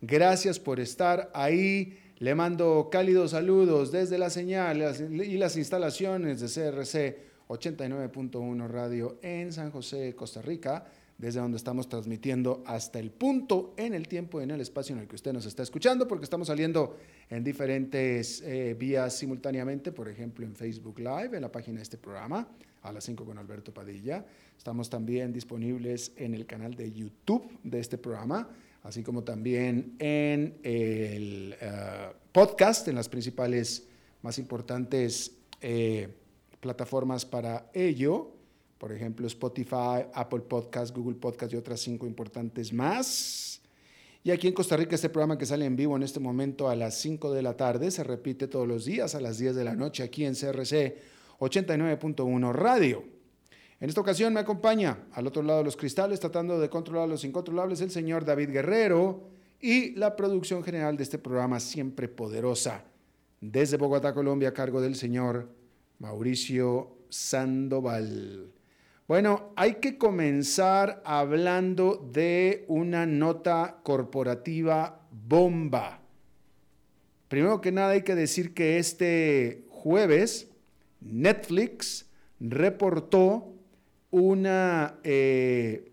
Gracias por estar ahí. Le mando cálidos saludos desde la señal y las instalaciones de CRC 89.1 Radio en San José, Costa Rica, desde donde estamos transmitiendo hasta el punto en el tiempo y en el espacio en el que usted nos está escuchando, porque estamos saliendo en diferentes eh, vías simultáneamente, por ejemplo en Facebook Live, en la página de este programa, a las 5 con Alberto Padilla. Estamos también disponibles en el canal de YouTube de este programa así como también en el eh, podcast, en las principales más importantes eh, plataformas para ello, por ejemplo Spotify, Apple Podcast, Google Podcast y otras cinco importantes más. Y aquí en Costa Rica este programa que sale en vivo en este momento a las 5 de la tarde se repite todos los días a las 10 de la noche aquí en CRC 89.1 Radio. En esta ocasión me acompaña al otro lado de los cristales, tratando de controlar los incontrolables, el señor David Guerrero y la producción general de este programa siempre poderosa. Desde Bogotá, Colombia, a cargo del señor Mauricio Sandoval. Bueno, hay que comenzar hablando de una nota corporativa bomba. Primero que nada hay que decir que este jueves Netflix reportó una eh,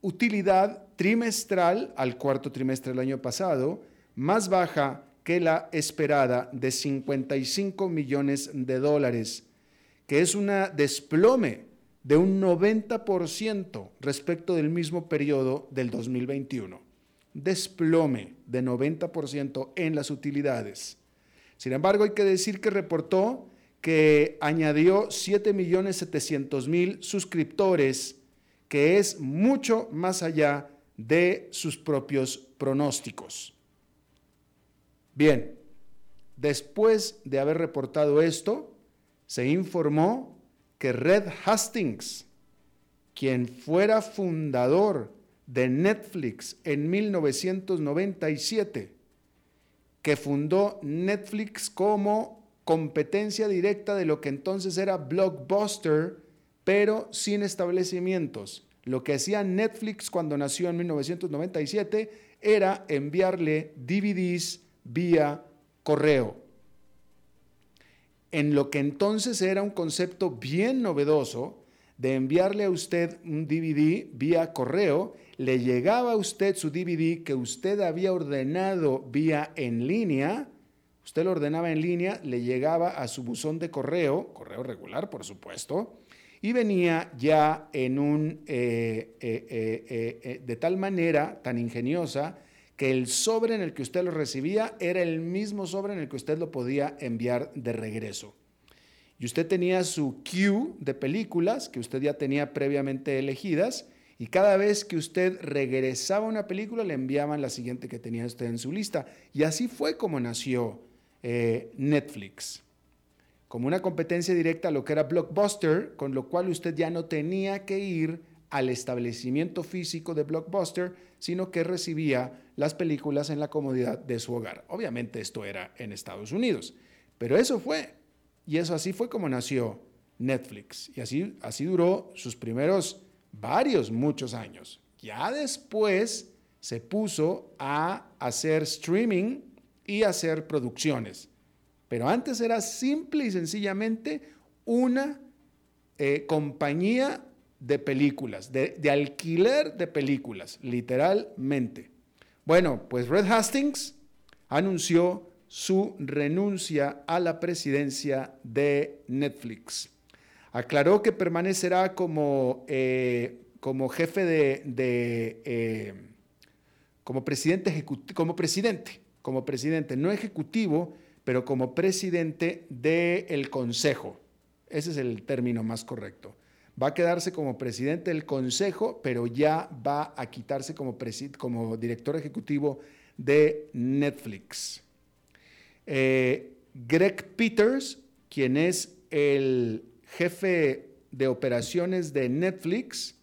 utilidad trimestral al cuarto trimestre del año pasado más baja que la esperada de 55 millones de dólares, que es una desplome de un 90% respecto del mismo periodo del 2021. Desplome de 90% en las utilidades. Sin embargo, hay que decir que reportó que añadió 7.700.000 suscriptores, que es mucho más allá de sus propios pronósticos. Bien, después de haber reportado esto, se informó que Red Hastings, quien fuera fundador de Netflix en 1997, que fundó Netflix como competencia directa de lo que entonces era Blockbuster, pero sin establecimientos. Lo que hacía Netflix cuando nació en 1997 era enviarle DVDs vía correo. En lo que entonces era un concepto bien novedoso de enviarle a usted un DVD vía correo, le llegaba a usted su DVD que usted había ordenado vía en línea, Usted lo ordenaba en línea, le llegaba a su buzón de correo, correo regular por supuesto, y venía ya en un, eh, eh, eh, de tal manera tan ingeniosa que el sobre en el que usted lo recibía era el mismo sobre en el que usted lo podía enviar de regreso. Y usted tenía su queue de películas que usted ya tenía previamente elegidas y cada vez que usted regresaba una película le enviaban la siguiente que tenía usted en su lista. Y así fue como nació eh, Netflix, como una competencia directa a lo que era Blockbuster, con lo cual usted ya no tenía que ir al establecimiento físico de Blockbuster, sino que recibía las películas en la comodidad de su hogar. Obviamente esto era en Estados Unidos, pero eso fue, y eso así fue como nació Netflix, y así, así duró sus primeros varios, muchos años. Ya después se puso a hacer streaming y hacer producciones. Pero antes era simple y sencillamente una eh, compañía de películas, de, alquiler de películas, literalmente. Bueno, pues Red Hastings anunció su renuncia a la presidencia de Netflix. Aclaró que permanecerá como, eh, como jefe de, eh, como presidente como presidente, como presidente, no ejecutivo, pero como presidente del Consejo. Ese es el término más correcto. Va a quedarse como presidente del Consejo, pero ya va a quitarse como, como director ejecutivo de Netflix. Eh, Greg Peters, quien es el jefe de operaciones de Netflix,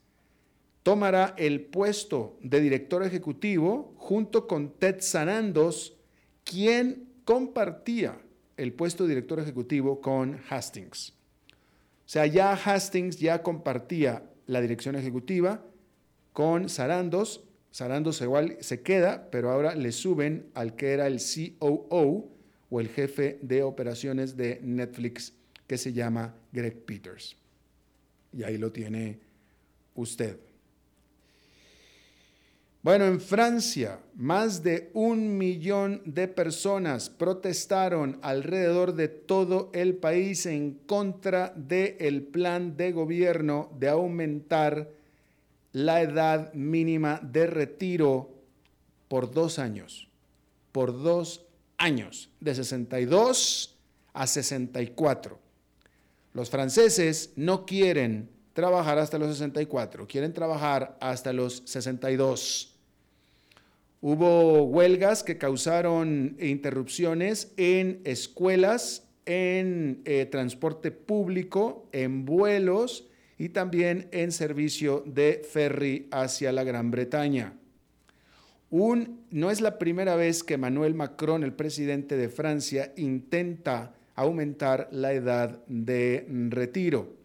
tomará el puesto de director ejecutivo junto con Ted Sarandos, quien compartía el puesto de director ejecutivo con Hastings. O sea, ya Hastings ya compartía la dirección ejecutiva con Sarandos. Sarandos igual se queda, pero ahora le suben al que era el COO o el jefe de operaciones de Netflix, que se llama Greg Peters. Y ahí lo tiene usted. Bueno, en Francia, más de un millón de personas protestaron alrededor de todo el país en contra del plan de gobierno de aumentar la edad mínima de retiro por dos años. Por dos años, de 62 a 64. Los franceses no quieren trabajar hasta los 64, quieren trabajar hasta los 62. Hubo huelgas que causaron interrupciones en escuelas, en eh, transporte público, en vuelos y también en servicio de ferry hacia la Gran Bretaña. no es la primera vez que Emmanuel Macron, el presidente de Francia, intenta aumentar la edad de retiro.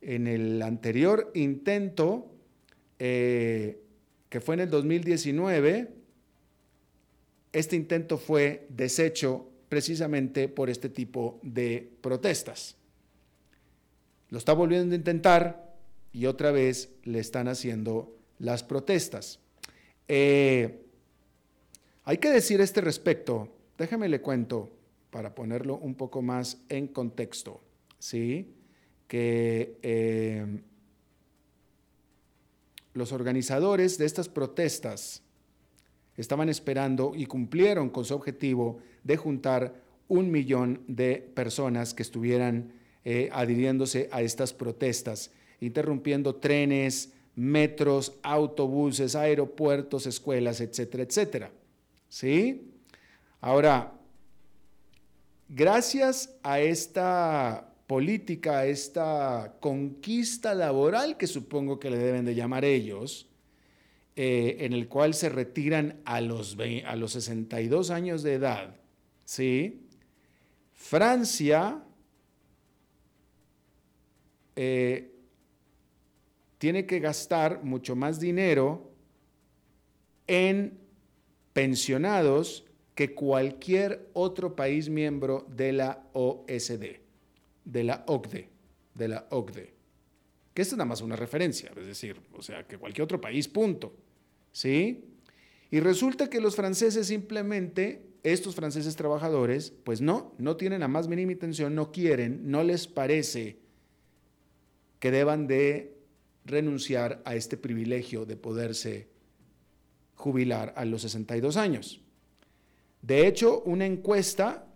En el anterior intento, eh, que fue en el 2019, este intento fue deshecho precisamente por este tipo de protestas. Lo está volviendo a intentar y otra vez le están haciendo las protestas. Eh, hay que decir este respecto, déjeme le cuento para ponerlo un poco más en contexto, ¿sí? que eh, los organizadores de estas protestas estaban esperando y cumplieron con su objetivo de juntar un millón de personas que estuvieran eh, adhiriéndose a estas protestas, interrumpiendo trenes, metros, autobuses, aeropuertos, escuelas, etcétera, etcétera. ¿Sí? Ahora, gracias a esta política, a esta conquista laboral que supongo que le deben de llamar ellos, eh, en el cual se retiran a los, a los 62 años de edad, ¿sí? Francia eh, tiene que gastar mucho más dinero en pensionados que cualquier otro país miembro de la OSD, de la OCDE, de la OCDE. Que esto es nada más una referencia, es decir, o sea, que cualquier otro país, punto. ¿Sí? Y resulta que los franceses simplemente, estos franceses trabajadores, pues no, no tienen la más mínima intención, no quieren, no les parece que deban de renunciar a este privilegio de poderse jubilar a los 62 años. De hecho, una encuesta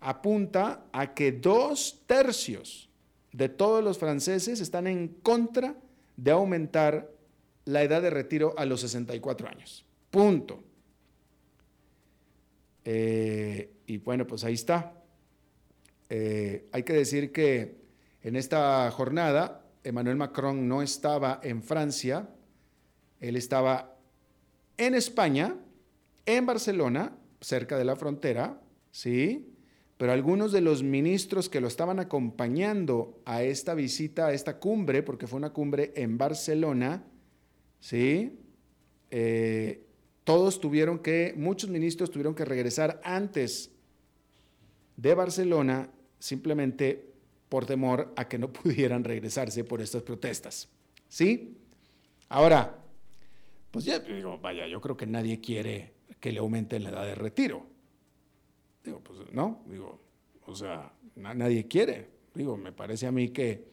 apunta a que dos tercios de todos los franceses están en contra de aumentar la edad de retiro a los 64 años. Punto. Eh, y bueno, pues ahí está. Eh, hay que decir que en esta jornada Emmanuel Macron no estaba en Francia, él estaba en España, en Barcelona, cerca de la frontera, ¿sí? Pero algunos de los ministros que lo estaban acompañando a esta visita, a esta cumbre, porque fue una cumbre en Barcelona, ¿sí? Eh, todos tuvieron que, muchos ministros tuvieron que regresar antes de Barcelona simplemente por temor a que no pudieran regresarse por estas protestas. ¿Sí? Ahora, pues ya digo, vaya, yo creo que nadie quiere que le aumenten la edad de retiro. Digo, pues no, digo, o sea, nadie quiere. Digo, me parece a mí que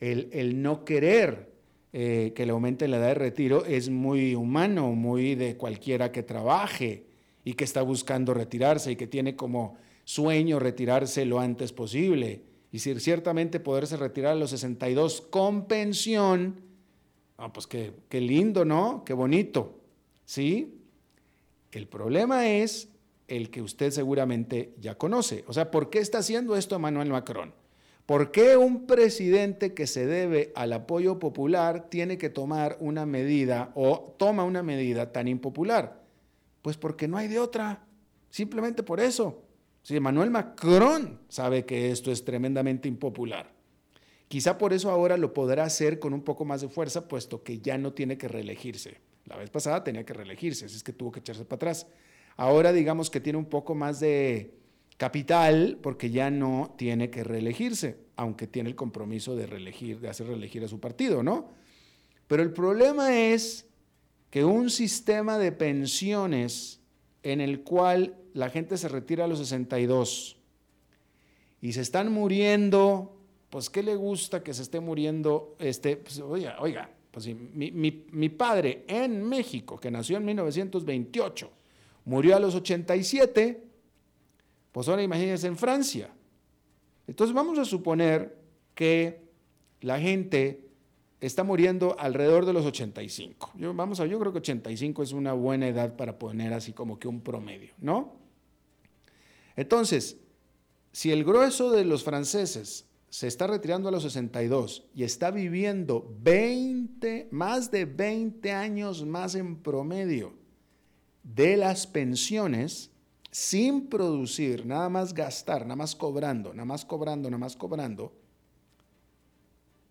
el, no querer eh, que le aumente la edad de retiro es muy humano, muy de cualquiera que trabaje y que está buscando retirarse y que tiene como sueño retirarse lo antes posible. Y si ciertamente poderse retirar a los 62 con pensión, ah, pues qué, qué lindo, ¿no? Qué bonito. ¿Sí? El problema es el que usted seguramente ya conoce. O sea, ¿por qué está haciendo esto Emmanuel Macron? ¿Por qué un presidente que se debe al apoyo popular tiene que tomar una medida o toma una medida tan impopular? Pues porque no hay de otra. Simplemente por eso. Si Emmanuel Macron sabe que esto es tremendamente impopular. Quizá por eso ahora lo podrá hacer con un poco más de fuerza, puesto que ya no tiene que reelegirse. La vez pasada tenía que reelegirse, así es que tuvo que echarse para atrás. Ahora digamos que tiene un poco más de capital porque ya no tiene que reelegirse, aunque tiene el compromiso de reelegir, de hacer reelegir a su partido, ¿no? Pero el problema es que un sistema de pensiones en el cual la gente se retira a los 62 y se están muriendo, pues ¿qué le gusta que se esté muriendo? Este, pues, oiga, oiga, pues mi, mi padre en México, que nació en 1928, Murió a los 87, pues ahora imagínense en Francia. Entonces vamos a suponer que la gente está muriendo alrededor de los 85. Yo, vamos a, yo creo que 85 es una buena edad para poner así como que un promedio, ¿no? Entonces, si el grueso de los franceses se está retirando a los 62 y está viviendo 20, más de 20 años más en promedio, de las pensiones sin producir, nada más gastar, nada más cobrando, nada más cobrando, nada más cobrando,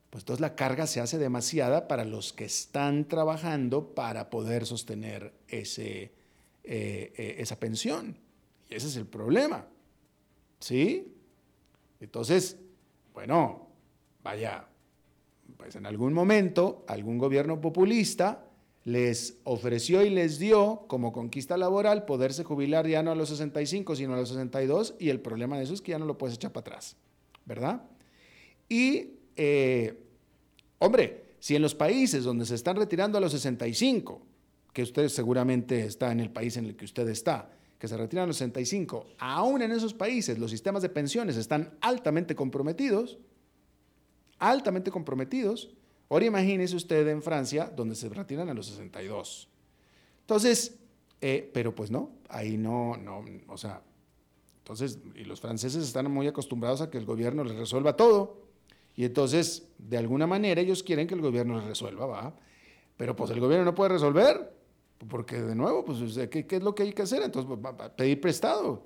pues entonces la carga se hace demasiada para los que están trabajando para poder sostener ese, eh, eh, esa pensión. Y ese es el problema. ¿Sí? Entonces, bueno, vaya, pues en algún momento algún gobierno populista les ofreció y les dio como conquista laboral poderse jubilar ya no a los 65, sino a los 62, y el problema de eso es que ya no lo puedes echar para atrás, ¿verdad? Y, eh, hombre, si en los países donde se están retirando a los 65, que usted seguramente está en el país en el que usted está, que se retiran a los 65, aún en esos países los sistemas de pensiones están altamente comprometidos, altamente comprometidos, Ahora imagínese usted en Francia, donde se retiran a los 62. Entonces, eh, pero pues no, ahí no, no, o sea, entonces, y los franceses están muy acostumbrados a que el gobierno les resuelva todo. Y entonces, de alguna manera, ellos quieren que el gobierno les resuelva, ¿va? Pero pues el gobierno no puede resolver, porque de nuevo, pues, ¿qué, es lo que hay que hacer? Entonces, pedir prestado.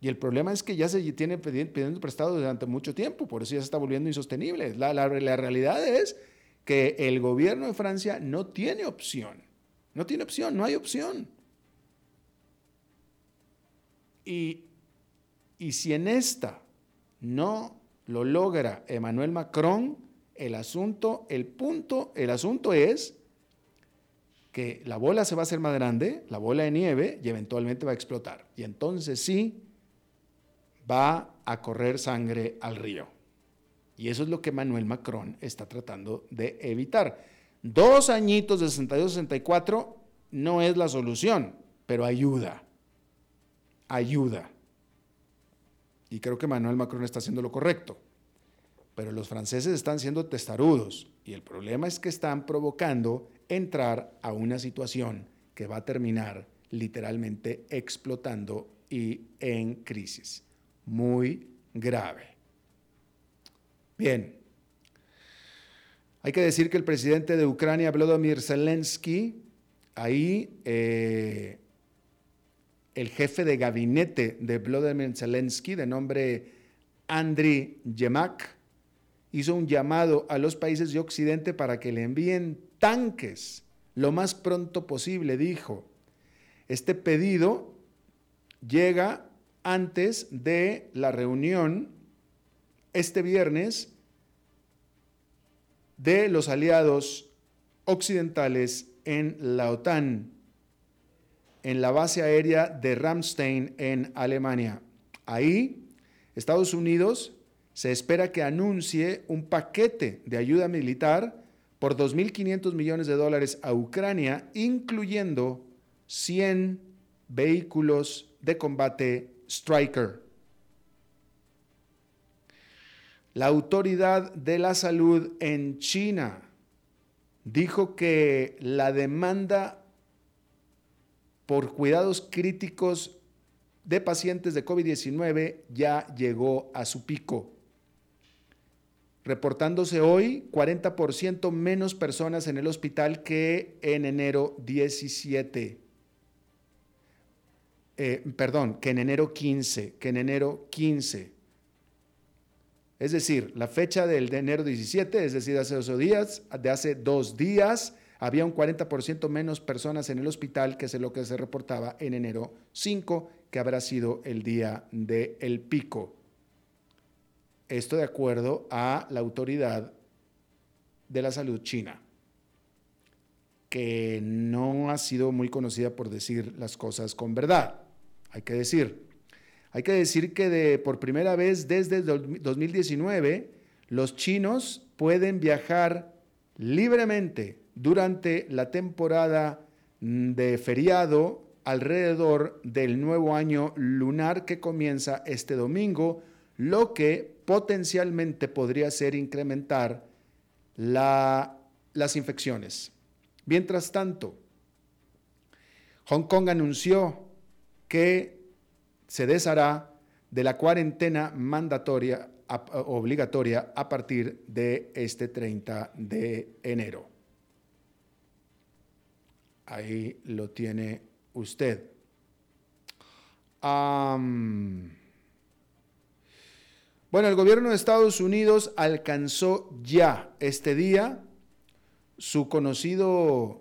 Y el problema es que ya se tiene pidiendo prestado durante mucho tiempo, por eso ya se está volviendo insostenible. La, la, la realidad es que el gobierno de Francia no tiene opción. No tiene opción, no hay opción. Y, y si en esta no lo logra Emmanuel Macron, el asunto, el punto, el asunto es que la bola se va a hacer más grande, la bola de nieve, y eventualmente va a explotar. Y entonces sí va a correr sangre al río. Y eso es lo que Manuel Macron está tratando de evitar. Dos añitos de 62-64 no es la solución, pero ayuda. Ayuda. Y creo que Manuel Macron está haciendo lo correcto. Pero los franceses están siendo testarudos y el problema es que están provocando entrar a una situación que va a terminar literalmente explotando y en crisis. Muy grave. Bien. Hay que decir que el presidente de Ucrania, Volodymyr Zelensky, ahí eh, el jefe de gabinete de Volodymyr Zelensky, de nombre Andriy Yemak, hizo un llamado a los países de Occidente para que le envíen tanques lo más pronto posible, dijo. Este pedido llega antes de la reunión este viernes de los aliados occidentales en la OTAN, en la base aérea de Ramstein en Alemania. Ahí, Estados Unidos se espera que anuncie un paquete de ayuda militar por 2.500 millones de dólares a Ucrania, incluyendo 100 vehículos de combate Striker. La Autoridad de la Salud en China dijo que la demanda por cuidados críticos de pacientes de COVID-19 ya llegó a su pico, reportándose hoy 40% menos personas en el hospital que en enero 17. Eh, perdón, que en enero 15, que en enero 15. Es decir, la fecha del de enero 17, es decir, hace dos días, de hace dos días, había un 40% menos personas en el hospital que es lo que se reportaba en enero 5, que habrá sido el día del el pico. Esto de acuerdo a la autoridad de la salud china, que no ha sido muy conocida por decir las cosas con verdad, hay que decir. Hay que decir que de, por primera vez desde 2019 los chinos pueden viajar libremente durante la temporada mm, de feriado alrededor del nuevo año lunar que comienza este domingo, lo que potencialmente podría ser incrementar las infecciones. Mientras tanto, Hong Kong anunció que se deshará de la cuarentena mandatoria obligatoria a partir de este 30 de enero. Ahí lo tiene usted. bueno, el gobierno de Estados Unidos alcanzó ya este día su conocido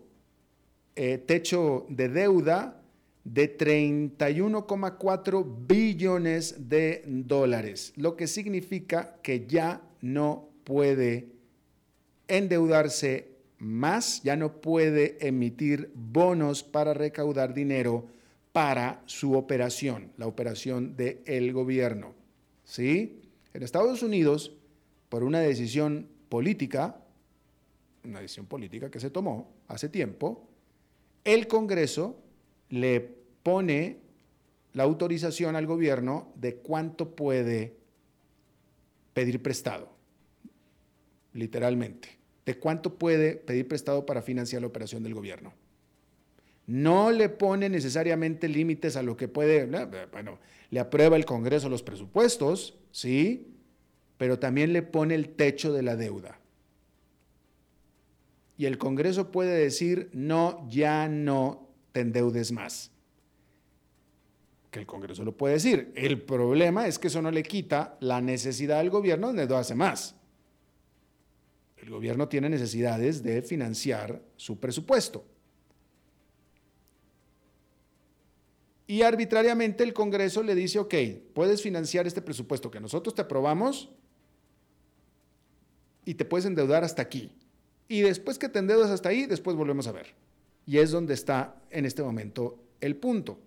eh, techo de deuda de 31,4 billones de dólares, lo que significa que ya no puede endeudarse más, ya no puede emitir bonos para recaudar dinero para su operación, la operación del gobierno. ¿Sí? En Estados Unidos, por una decisión política, una decisión política que se tomó hace tiempo, el Congreso le pone la autorización al gobierno de cuánto puede pedir prestado, literalmente, de cuánto puede pedir prestado para financiar la operación del gobierno. No le pone necesariamente límites a lo que puede, bueno, le aprueba el Congreso los presupuestos, sí, pero también le pone el techo de la deuda. Y el Congreso puede decir, no, ya no te endeudes más. Que el Congreso lo puede decir. El problema es que eso no le quita la necesidad del gobierno de hace más. El gobierno tiene necesidades de financiar su presupuesto. Y arbitrariamente el Congreso le dice, ok, puedes financiar este presupuesto que nosotros te aprobamos y te puedes endeudar hasta aquí. Y después que te endeudas hasta ahí, después volvemos a ver. Y es donde está en este momento el punto.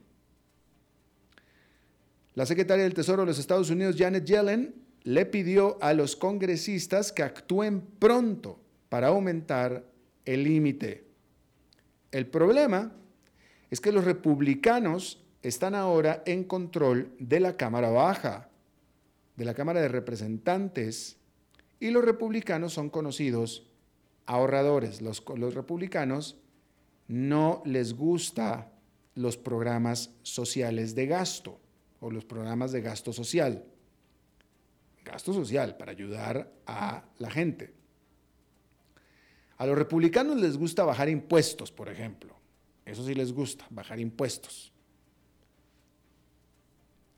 La secretaria del Tesoro de los Estados Unidos, Janet Yellen, le pidió a los congresistas que actúen pronto para aumentar el límite. El problema es que los republicanos están ahora en control de la Cámara Baja, de la Cámara de Representantes, y los republicanos son conocidos ahorradores. Los, los republicanos no les gusta los programas sociales de gasto o los programas de gasto social. Gasto social para ayudar a la gente. A los republicanos les gusta bajar impuestos, por ejemplo. Eso sí les gusta, bajar impuestos.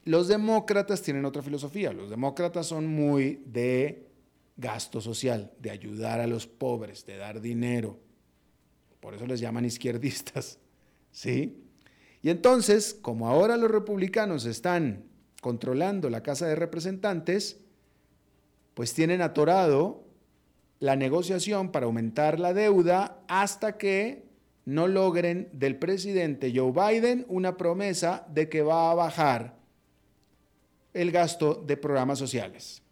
Los demócratas tienen otra filosofía. Los demócratas son muy de gasto social, de ayudar a los pobres, de dar dinero. Por eso les llaman izquierdistas. ¿Sí? Y entonces, como ahora los republicanos están controlando la Casa de Representantes, pues tienen atorado la negociación para aumentar la deuda hasta que no logren del presidente Joe Biden una promesa de que va a bajar el gasto de programas sociales.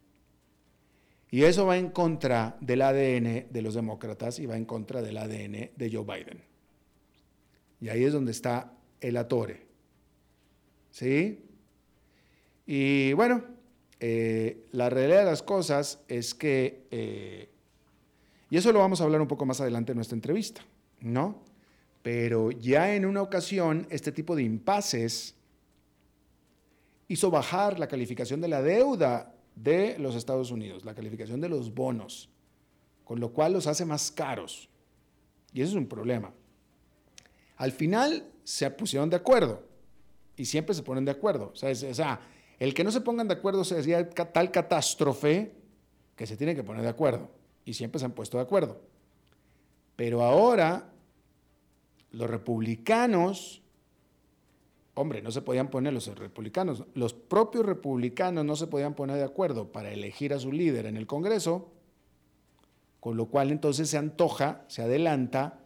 Y eso va en contra del ADN de los demócratas y va en contra del ADN de Joe Biden. Y ahí es donde está el atore. ¿Sí? Y bueno, eh, la realidad de las cosas es que, eh, y eso lo vamos a hablar un poco más adelante en nuestra entrevista, ¿no? Pero ya en una ocasión, este tipo de impases hizo bajar la calificación de la deuda de los Estados Unidos, la calificación de los bonos, con lo cual los hace más caros. Y eso es un problema. Al final se pusieron de acuerdo y siempre se ponen de acuerdo. O sea, el que no se pongan de acuerdo sería tal catástrofe que se tiene que poner de acuerdo y siempre se han puesto de acuerdo. Pero ahora los republicanos hombre, no se podían poner los republicanos, los propios republicanos no se podían poner de acuerdo para elegir a su líder en el Congreso, con lo cual entonces se antoja, se adelanta,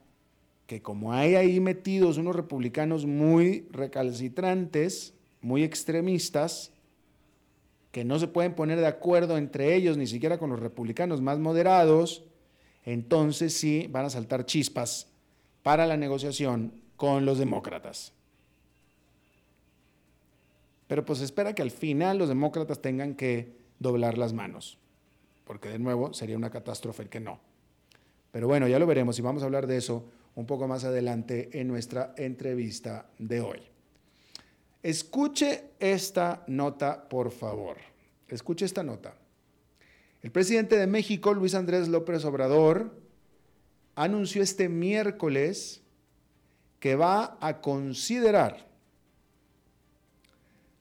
que como hay ahí metidos unos republicanos muy recalcitrantes, muy extremistas, que no se pueden poner de acuerdo entre ellos, ni siquiera con los republicanos más moderados, entonces sí van a saltar chispas para la negociación con los demócratas. Pero pues espera que al final los demócratas tengan que doblar las manos, porque de nuevo sería una catástrofe el que no. Pero bueno, ya lo veremos y vamos a hablar de eso un poco más adelante en nuestra entrevista de hoy. Escuche esta nota, por favor. Escuche esta nota. El presidente de México, Luis Andrés López Obrador, anunció este miércoles que va a considerar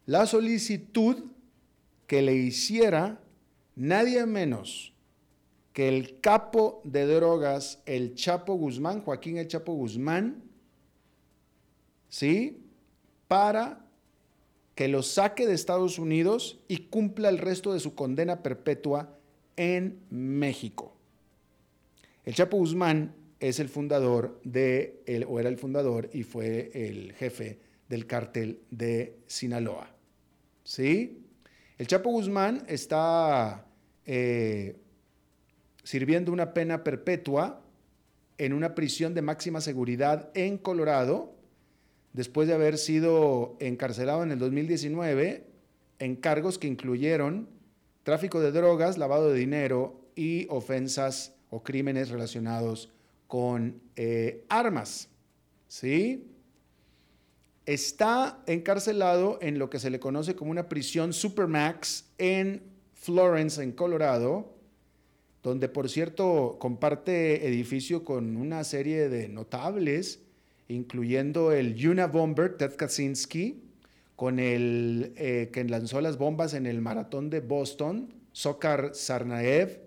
la solicitud que le hiciera nadie menos que el capo de drogas, el Chapo Guzmán, Joaquín el Chapo Guzmán, ¿sí? Para que lo saque de Estados Unidos y cumpla el resto de su condena perpetua en México. El Chapo Guzmán es el fundador de, o era el fundador y fue el jefe del cártel de Sinaloa. ¿Sí? El Chapo Guzmán está eh, sirviendo una pena perpetua en una prisión de máxima seguridad en Colorado, después de haber sido encarcelado en el 2019 en cargos que incluyeron tráfico de drogas, lavado de dinero y ofensas o crímenes relacionados con eh, armas. ¿Sí? Está encarcelado en lo que se le conoce como una prisión Supermax en Florence, en Colorado, donde por cierto comparte edificio con una serie de notables, incluyendo el Yuna Bomber, Ted Kaczynski, con el eh, que lanzó las bombas en el maratón de Boston, Sokar Sarnaev,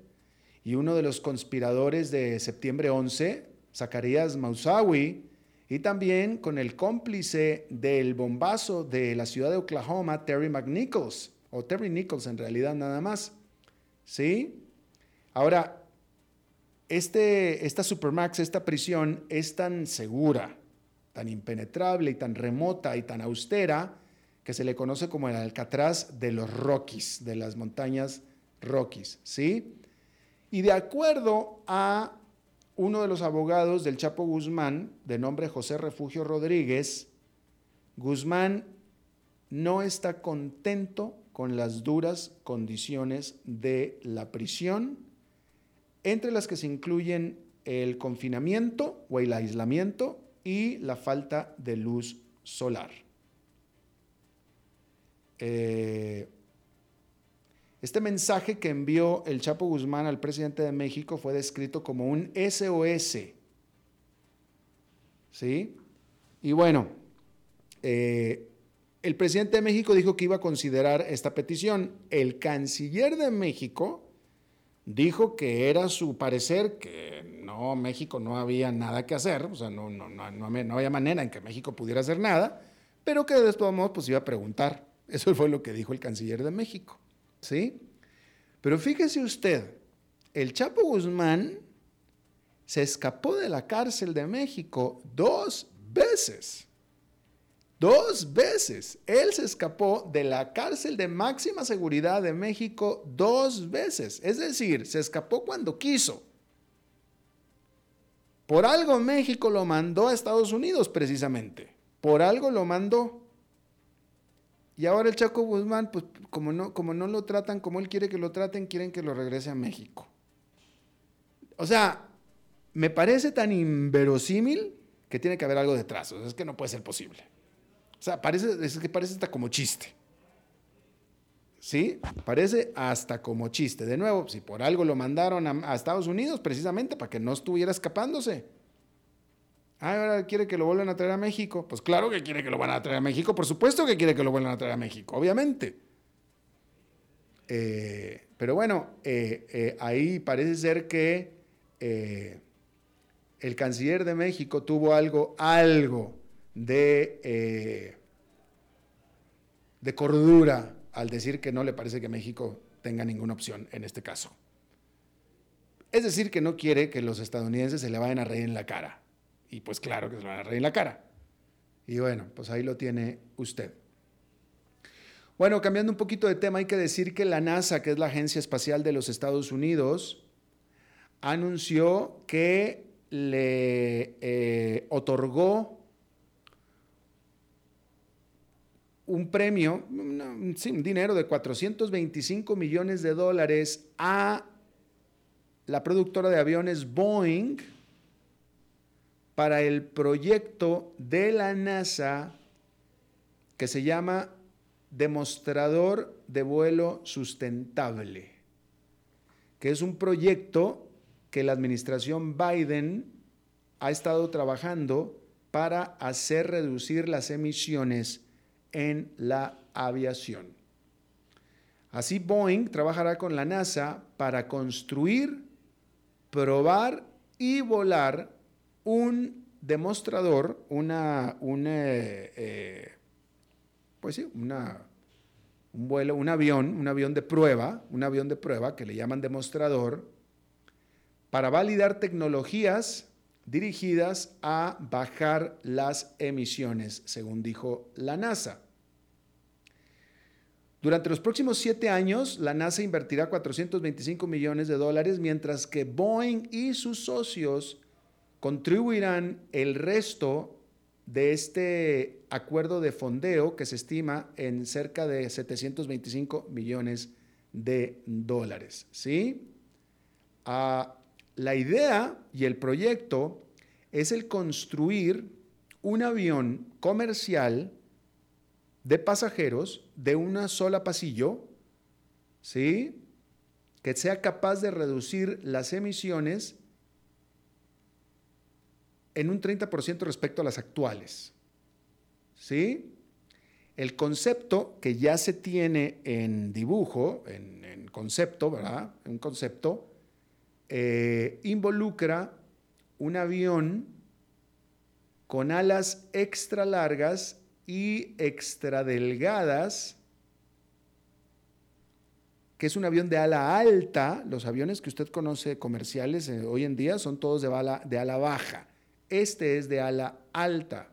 y uno de los conspiradores de septiembre 11, Zacarías Mausawi, y también con el cómplice del bombazo de la ciudad de Oklahoma, Terry McNichols, o Terry Nichols en realidad nada más. ¿Sí? Ahora, este, esta Supermax, esta prisión es tan segura, tan impenetrable y tan remota y tan austera que se le conoce como el Alcatraz de los Rockies, de las montañas Rockies, ¿sí? Y de acuerdo a uno de los abogados del Chapo Guzmán, de nombre José Refugio Rodríguez, Guzmán no está contento con las duras condiciones de la prisión, entre las que se incluyen el confinamiento o el aislamiento y la falta de luz solar. Eh, este mensaje que envió el Chapo Guzmán al presidente de México fue descrito como un SOS. ¿Sí? Y bueno, eh, el presidente de México dijo que iba a considerar esta petición. El canciller de México dijo que era su parecer, que no, México no había nada que hacer, o sea, no, no, no, no, había manera en que México pudiera hacer nada, pero que de todos modos pues iba a preguntar. Eso fue lo que dijo el canciller de México. ¿Sí? Pero fíjese usted, el Chapo Guzmán se escapó de la cárcel de México dos veces. Dos veces. Él se escapó de la cárcel de máxima seguridad de México dos veces. Es decir, se escapó cuando quiso. Por algo México lo mandó a Estados Unidos precisamente. Por algo lo mandó. Y ahora el Chaco Guzmán, pues como no, como no lo tratan como él quiere que lo traten, quieren que lo regrese a México. O sea, me parece tan inverosímil que tiene que haber algo detrás. O sea, es que no puede ser posible. O sea, parece, es que parece hasta como chiste. ¿Sí? Parece hasta como chiste. De nuevo, si por algo lo mandaron a, Estados Unidos, precisamente para que no estuviera escapándose. Ah, ahora quiere que lo vuelvan a traer a México. Pues claro que quiere que lo van a traer a México. Por supuesto que quiere que lo vuelvan a traer a México, obviamente. Eh, pero bueno, eh, eh, ahí parece ser que el canciller de México tuvo algo, algo de, de cordura al decir que no le parece que México tenga ninguna opción en este caso. Es decir, que no quiere que los estadounidenses se le vayan a reír en la cara. Y pues claro que se le van a reír en la cara. Y bueno, pues ahí lo tiene usted. Bueno, cambiando un poquito de tema, hay que decir que la NASA, que es la Agencia Espacial de los Estados Unidos, anunció que le eh, otorgó un premio, un dinero de 425 millones de dólares a la productora de aviones Boeing para el proyecto de la NASA que se llama Demostrador de Vuelo Sustentable, que es un proyecto que la administración Biden ha estado trabajando para hacer reducir las emisiones en la aviación. Así Boeing trabajará con la NASA para construir, probar y volar un demostrador, una, eh, pues sí, una, un vuelo, un avión, un avión de prueba, un avión de prueba que le llaman demostrador, para validar tecnologías dirigidas a bajar las emisiones, según dijo la NASA. Durante los próximos siete años, la NASA invertirá 425 millones de dólares, mientras que Boeing y sus socios contribuirán el resto de este acuerdo de fondeo que se estima en cerca de 725 millones de dólares. ¿sí? Ah, la idea y el proyecto es el construir un avión comercial de pasajeros de una sola pasillo, ¿sí? Que sea capaz de reducir las emisiones en un 30% respecto a las actuales. ¿Sí? El concepto que ya se tiene en dibujo, en, concepto, ¿verdad? Un concepto, eh, involucra un avión con alas extra largas y extra delgadas, que es un avión de ala alta. Los aviones que usted conoce comerciales eh, hoy en día son todos de ala, de ala baja. Este es de ala alta.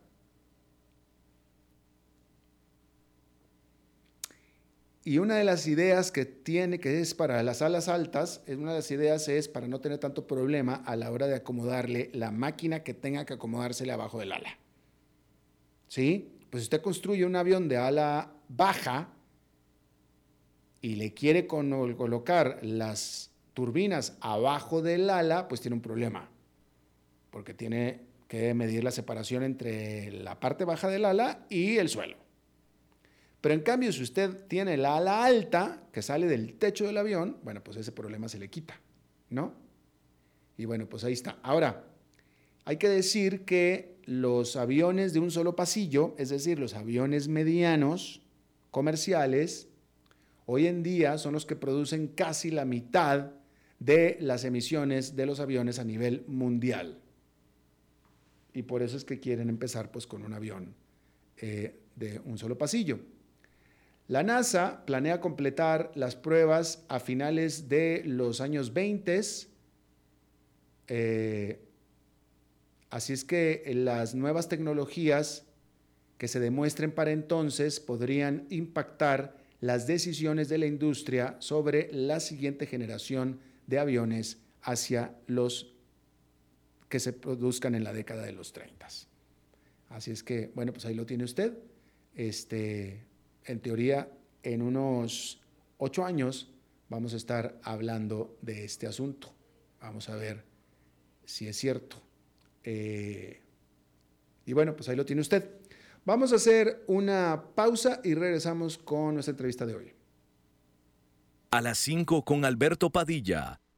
Y una de las ideas que tiene, que es para las alas altas, una de las ideas es para no tener tanto problema a la hora de acomodarle la máquina que tenga que acomodársele abajo del ala. ¿Sí? Pues usted construye un avión de ala baja y le quiere colocar las turbinas abajo del ala, pues tiene un problema. Porque tiene que medir la separación entre la parte baja del ala y el suelo. Pero en cambio, si usted tiene la ala alta que sale del techo del avión, bueno, pues ese problema se le quita, ¿no? Y bueno, pues ahí está. Ahora, hay que decir que los aviones de un solo pasillo, es decir, los aviones medianos comerciales, hoy en día son los que producen casi la mitad de las emisiones de los aviones a nivel mundial. Y por eso es que quieren empezar pues con un avión eh, de un solo pasillo. La NASA planea completar las pruebas a finales de los años 20. Eh, así es que las nuevas tecnologías que se demuestren para entonces podrían impactar las decisiones de la industria sobre la siguiente generación de aviones hacia los que se produzcan en la década de los 30. Así es que, bueno, pues ahí lo tiene usted. Este, en teoría, en unos ocho años vamos a estar hablando de este asunto. Vamos a ver si es cierto. Eh, y bueno, pues ahí lo tiene usted. Vamos a hacer una pausa y regresamos con nuestra entrevista de hoy. A las 5 con Alberto Padilla,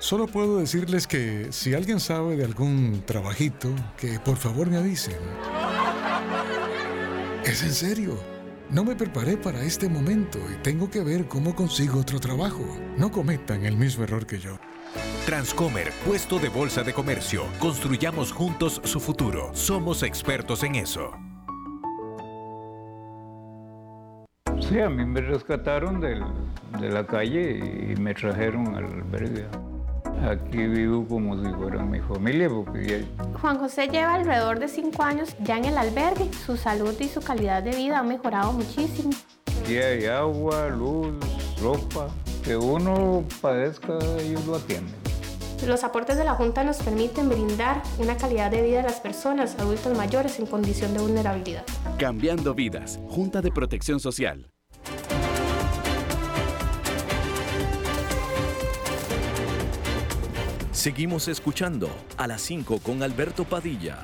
Solo puedo decirles que si alguien sabe de algún trabajito, que por favor me avisen. Es en serio. No me preparé para este momento y tengo que ver cómo consigo otro trabajo. No cometan el mismo error que yo. Transcomer, puesto de bolsa de comercio. Construyamos juntos su futuro. Somos expertos en eso. Sí, a mí me rescataron de la calle y me trajeron al albergue. Aquí vivo como si fuera mi familia. Porque Juan José lleva alrededor de cinco años ya en el albergue. Su salud y su calidad de vida han mejorado muchísimo. Aquí hay agua, luz, ropa. Que uno padezca, ellos lo atienden. Los aportes de la Junta nos permiten brindar una calidad de vida a las personas adultas mayores en condición de vulnerabilidad. Cambiando vidas, Junta de Protección Social. Seguimos escuchando a las 5 con Alberto Padilla.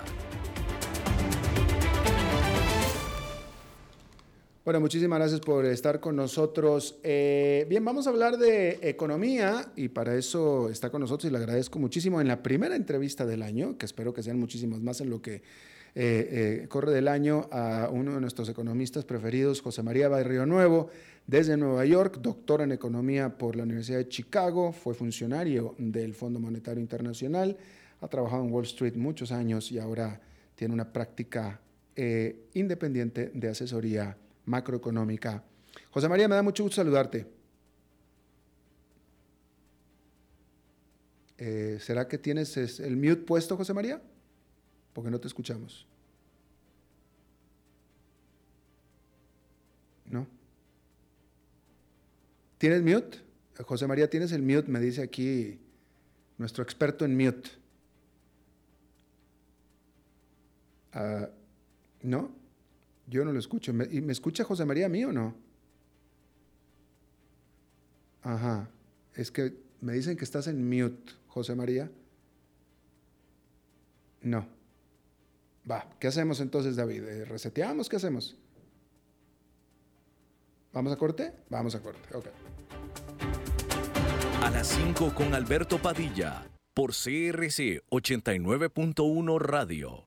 Bueno, muchísimas gracias por estar con nosotros. Eh, bien, vamos a hablar de economía y para eso está con nosotros y le agradezco muchísimo en la primera entrevista del año, que espero que sean muchísimas más en lo que eh, eh, corre del año, a uno de nuestros economistas preferidos, José María Barrio Nuevo, desde Nueva York, doctor en economía por la Universidad de Chicago, fue funcionario del Fondo Monetario Internacional, ha trabajado en Wall Street muchos años y ahora tiene una práctica eh, independiente de asesoría macroeconómica. José María, me da mucho gusto saludarte. Eh, ¿Será que tienes el mute puesto, José María? Porque no te escuchamos. ¿Tienes mute? José María, ¿tienes el mute? Me dice aquí nuestro experto en mute. Ah, ¿No? Yo no lo escucho. ¿Y me escucha José María a mí o no? Ajá. Es que me dicen que estás en mute, José María. No. Va, ¿qué hacemos entonces, David? Eh, ¿Reseteamos? ¿Qué hacemos? ¿Vamos a corte? Vamos a corte, ok. A las 5 con Alberto Padilla, por CRC 89.1 Radio.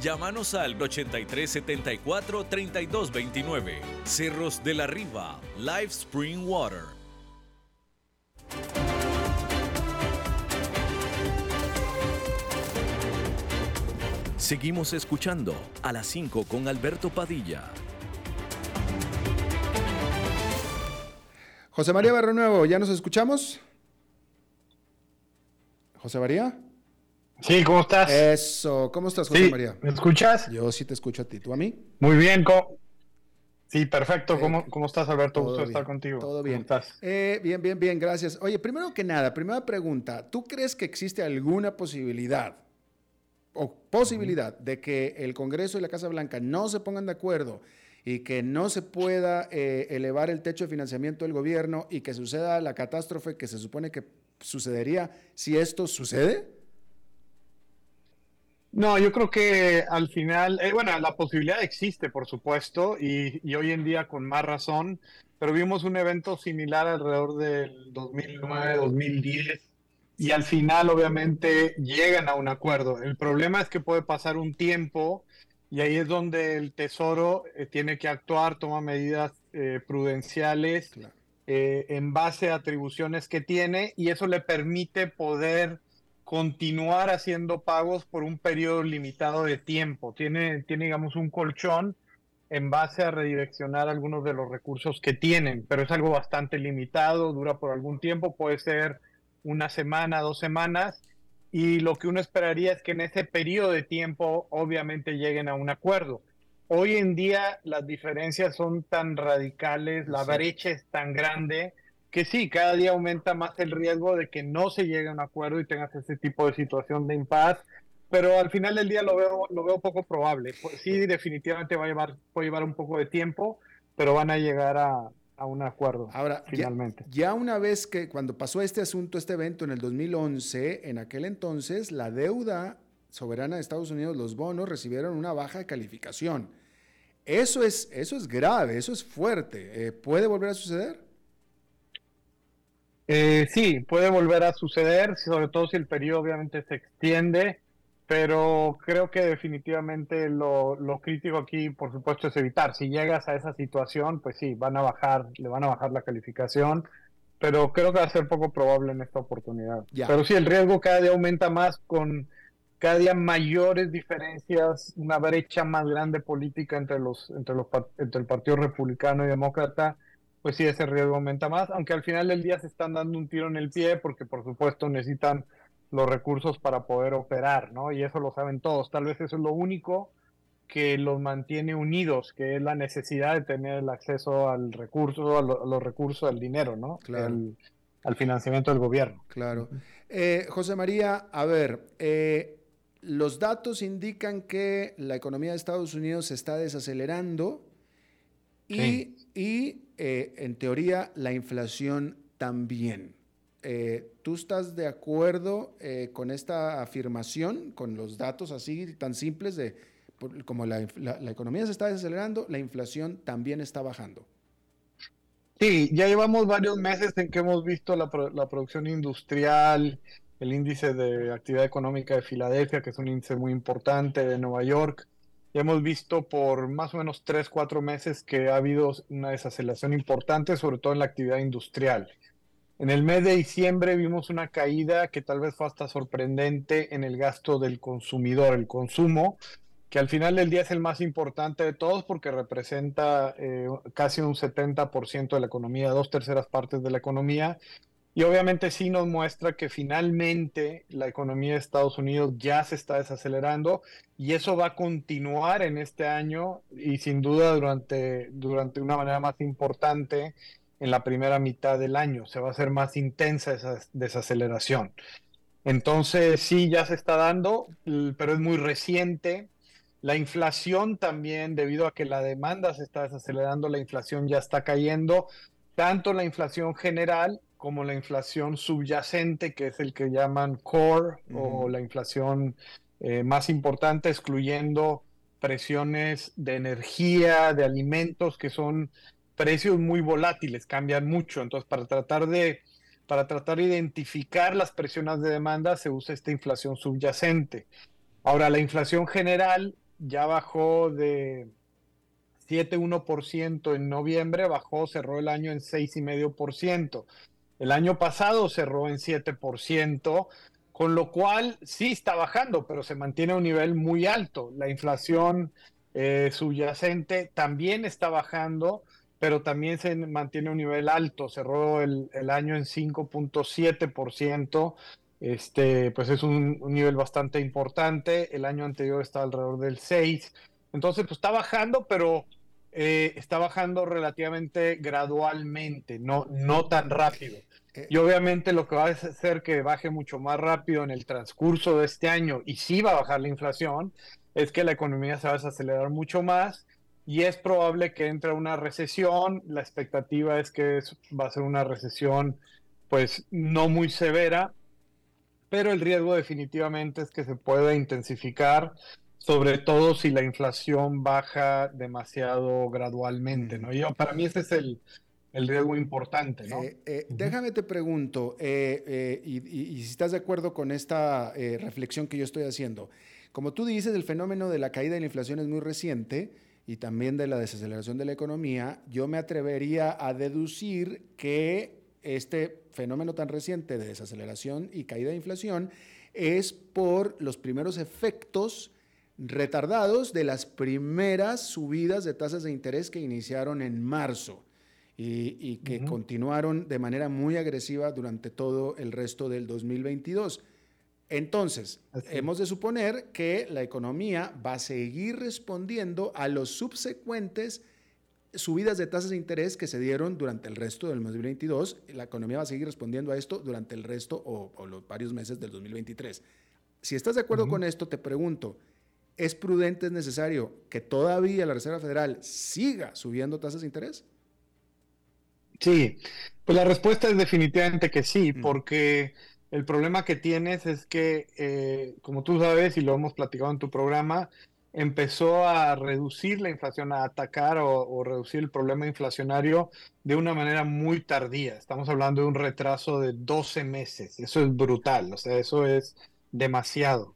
Llámanos al 8374 3229. Cerros de la Riva, Live Spring Water. Seguimos escuchando a las 5 con Alberto Padilla. José María Barro Nuevo, ¿ya nos escuchamos? José María. Sí, ¿cómo estás? Eso, ¿cómo estás, José María? ¿Me escuchas? Yo sí te escucho a ti, ¿tú a mí? Muy bien, Sí, perfecto. ¿Cómo, ¿Cómo, estás, Alberto? Gusto estar contigo. Todo bien. ¿Cómo estás? Eh, bien, bien, bien, gracias. Oye, primero que nada, primera pregunta. ¿Tú crees que existe alguna posibilidad o posibilidad de que el Congreso y la Casa Blanca no se pongan de acuerdo y que no se pueda eh, elevar el techo de financiamiento del gobierno y que suceda la catástrofe que se supone que sucedería si esto sucede? No, yo creo que al final, eh, bueno, la posibilidad existe, por supuesto, y, hoy en día con más razón, pero vimos un evento similar alrededor del 2009, 2010, y al final obviamente llegan a un acuerdo. El problema es que puede pasar un tiempo y ahí es donde el Tesoro eh, tiene que actuar, toma medidas eh, prudenciales en base a atribuciones que tiene y eso le permite poder continuar haciendo pagos por un periodo limitado de tiempo. Tiene, tiene, digamos, un colchón en base a redireccionar algunos de los recursos que tienen, pero es algo bastante limitado, dura por algún tiempo, puede ser una semana, dos semanas, y lo que uno esperaría es que en ese periodo de tiempo obviamente lleguen a un acuerdo. Hoy en día las diferencias son tan radicales, la brecha es tan grande, que sí, cada día aumenta más el riesgo de que no se llegue a un acuerdo y tengas ese tipo de situación de impas, pero al final del día lo veo, lo veo poco probable. Pues sí, definitivamente va a llevar, puede llevar un poco de tiempo, pero van a llegar a, a un acuerdo Ahora, finalmente. Ya, ya, una vez que cuando pasó este asunto, este evento en el 2011, en aquel entonces la deuda soberana de Estados Unidos, los bonos, recibieron una baja de calificación. Eso es, eso es grave, eso es fuerte. Eh, ¿Puede volver a suceder? Eh, sí, puede volver a suceder, sobre todo si el periodo obviamente se extiende, pero creo que definitivamente lo, crítico aquí, por supuesto, es evitar. Si llegas a esa situación, pues sí, van a bajar, le van a bajar la calificación, pero creo que va a ser poco probable en esta oportunidad. Pero sí, el riesgo cada día aumenta más con cada día mayores diferencias, una brecha más grande política entre los entre los entre el Partido Republicano y Demócrata pues sí, ese riesgo aumenta más, aunque al final del día se están dando un tiro en el pie porque por supuesto necesitan los recursos para poder operar, ¿no? Y eso lo saben todos. Tal vez eso es lo único que los mantiene unidos, que es la necesidad de tener el acceso al recurso, a, los recursos, al dinero, ¿no? Claro. al financiamiento del gobierno. Claro. Eh, José María, a ver, eh, los datos indican que la economía de Estados Unidos se está desacelerando y, y eh, en teoría, la inflación también. Eh, ¿Tú estás de acuerdo eh, con esta afirmación, con los datos así tan simples de como la, economía se está desacelerando, la inflación también está bajando? Sí, ya llevamos varios meses en que hemos visto la, la producción industrial, el índice de actividad económica de Filadelfia, que es un índice muy importante de Nueva York, hemos visto por más o menos tres, cuatro meses que ha habido una desaceleración importante, sobre todo en la actividad industrial. En el mes de diciembre vimos una caída que tal vez fue hasta sorprendente en el gasto del consumidor, el consumo, que al final del día es el más importante de todos porque representa eh, casi un 70% de la economía, dos terceras partes de la economía, y obviamente sí nos muestra que finalmente la economía de Estados Unidos ya se está desacelerando y eso va a continuar en este año y sin duda durante, durante una manera más importante en la primera mitad del año. Se va a hacer más intensa esa desaceleración. Entonces sí, ya se está dando, pero es muy reciente. La inflación también, debido a que la demanda se está desacelerando, la inflación ya está cayendo, tanto la inflación general como la inflación subyacente, que es el que llaman core, o la inflación eh, más importante, excluyendo presiones de energía, de alimentos, que son precios muy volátiles, cambian mucho. Entonces, para tratar de, para tratar de identificar las presiones de demanda, se usa esta inflación subyacente. Ahora, la inflación general ya bajó de 7,1% en noviembre, bajó, cerró el año en 6,5%. El año pasado cerró en 7%, con lo cual sí está bajando, pero se mantiene a un nivel muy alto. La inflación eh, subyacente también está bajando, pero también se mantiene a un nivel alto. Cerró el, año en 5.7%, este, pues es un, nivel bastante importante. El año anterior estaba alrededor del 6. Entonces, pues está bajando, pero eh, está bajando relativamente gradualmente, no, no tan rápido. Eh, y obviamente lo que va a hacer que baje mucho más rápido en el transcurso de este año, y sí va a bajar la inflación, es que la economía se va a desacelerar mucho más y es probable que entre una recesión. La expectativa es que va a ser una recesión pues no muy severa, pero el riesgo definitivamente es que se pueda intensificar, sobre todo si la inflación baja demasiado gradualmente, ¿no? Yo, para mí ese es el, riesgo importante, ¿no? Eh, eh, déjame te pregunto, eh, y, y, si estás de acuerdo con esta reflexión que yo estoy haciendo. Como tú dices, el fenómeno de la caída de la inflación es muy reciente y también de la desaceleración de la economía. Yo me atrevería a deducir que este fenómeno tan reciente de desaceleración y caída de inflación es por los primeros efectos retardados de las primeras subidas de tasas de interés que iniciaron en marzo y, que continuaron de manera muy agresiva durante todo el resto del 2022. Entonces, hemos de suponer que la economía va a seguir respondiendo a los subsecuentes subidas de tasas de interés que se dieron durante el resto del 2022, la economía va a seguir respondiendo a esto durante el resto o, los varios meses del 2023. Si estás de acuerdo con esto, te pregunto, ¿es prudente, es necesario que todavía la Reserva Federal siga subiendo tasas de interés? Sí, pues la respuesta es definitivamente que sí, porque el problema que tienes es que, eh, como tú sabes y lo hemos platicado en tu programa, empezó a reducir la inflación, a atacar o, reducir el problema inflacionario de una manera muy tardía. Estamos hablando de un retraso de 12 meses. Eso es brutal, o sea, eso es demasiado.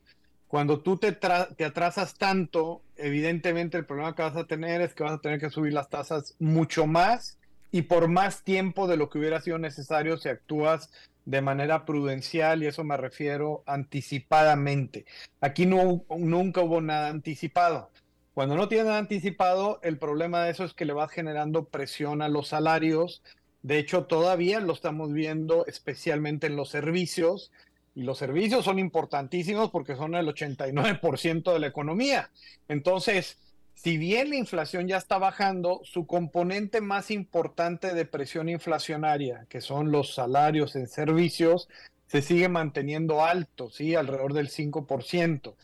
Cuando tú te, atrasas tanto, evidentemente el problema que vas a tener es que vas a tener que subir las tasas mucho más y por más tiempo de lo que hubiera sido necesario si actúas de manera prudencial y eso me refiero anticipadamente. Aquí no, nunca hubo nada anticipado. Cuando no tiene nada anticipado, el problema de eso es que le vas generando presión a los salarios. De hecho, todavía lo estamos viendo especialmente en los servicios. Y los servicios son importantísimos porque son el 89% de la economía. Entonces, si bien la inflación ya está bajando, su componente más importante de presión inflacionaria, que son los salarios en servicios, se sigue manteniendo alto, ¿sí? alrededor del 5%.